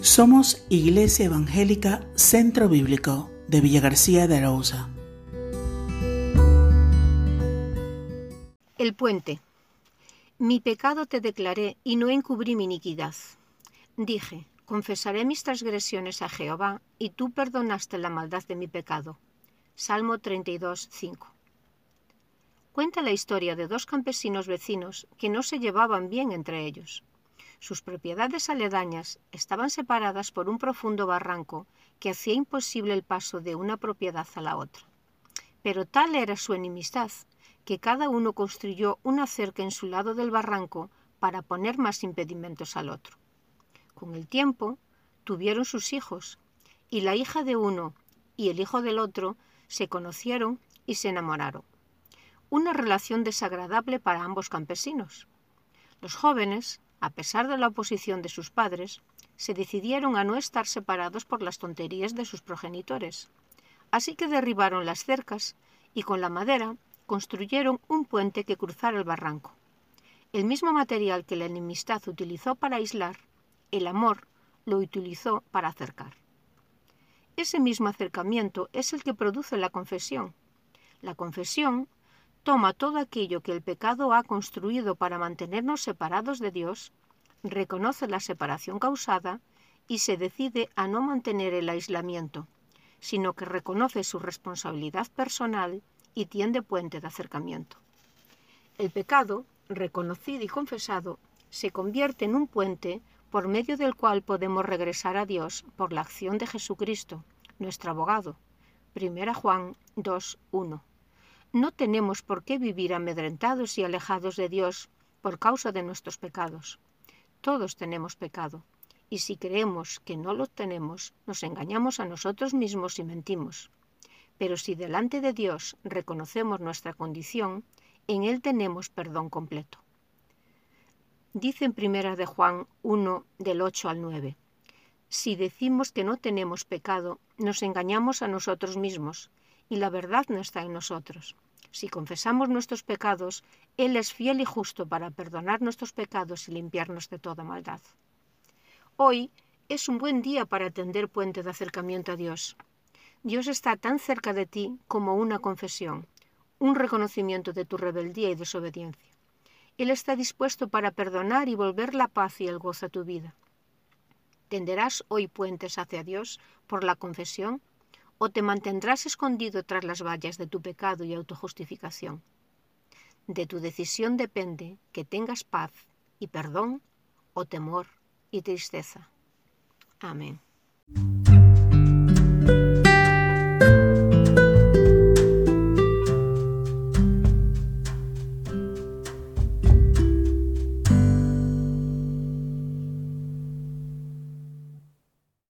Somos Iglesia Evangélica Centro Bíblico de Villa García de Arauza. El puente. Mi pecado te declaré y no encubrí mi iniquidad. Dije, confesaré mis transgresiones a Jehová y tú perdonaste la maldad de mi pecado. Salmo 32, 5. Cuenta la historia de dos campesinos vecinos que no se llevaban bien entre ellos. Sus propiedades aledañas estaban separadas por un profundo barranco que hacía imposible el paso de una propiedad a la otra. Pero tal era su enemistad que cada uno construyó una cerca en su lado del barranco para poner más impedimentos al otro. Con el tiempo tuvieron sus hijos, y la hija de uno y el hijo del otro se conocieron y se enamoraron. Una relación desagradable para ambos campesinos. Los jóvenes a pesar de la oposición de sus padres, se decidieron a no estar separados por las tonterías de sus progenitores. Así que derribaron las cercas y con la madera construyeron un puente que cruzara el barranco. El mismo material que la enemistad utilizó para aislar, el amor lo utilizó para acercar. Ese mismo acercamiento es el que produce la confesión. La confesión toma todo aquello que el pecado ha construido para mantenernos separados de Dios, reconoce la separación causada y se decide a no mantener el aislamiento, sino que reconoce su responsabilidad personal y tiende puente de acercamiento. El pecado, reconocido y confesado, se convierte en un puente por medio del cual podemos regresar a Dios por la acción de Jesucristo, nuestro abogado. 1 Juan 2.1 no tenemos por qué vivir amedrentados y alejados de Dios por causa de nuestros pecados. Todos tenemos pecado, y si creemos que no lo tenemos, nos engañamos a nosotros mismos y mentimos. Pero si delante de Dios reconocemos nuestra condición, en Él tenemos perdón completo. Dice en primera de Juan 1 del 8 al 9. Si decimos que no tenemos pecado, nos engañamos a nosotros mismos y la verdad no está en nosotros. Si confesamos nuestros pecados, Él es fiel y justo para perdonar nuestros pecados y limpiarnos de toda maldad. Hoy es un buen día para tender puente de acercamiento a Dios. Dios está tan cerca de ti como una confesión, un reconocimiento de tu rebeldía y desobediencia. Él está dispuesto para perdonar y volver la paz y el gozo a tu vida. ¿Tenderás hoy puentes hacia Dios por la confesión? O te mantendrás escondido tras las vallas de tu pecado y autojustificación. De tu decisión depende que tengas paz y perdón o temor y tristeza. Amén.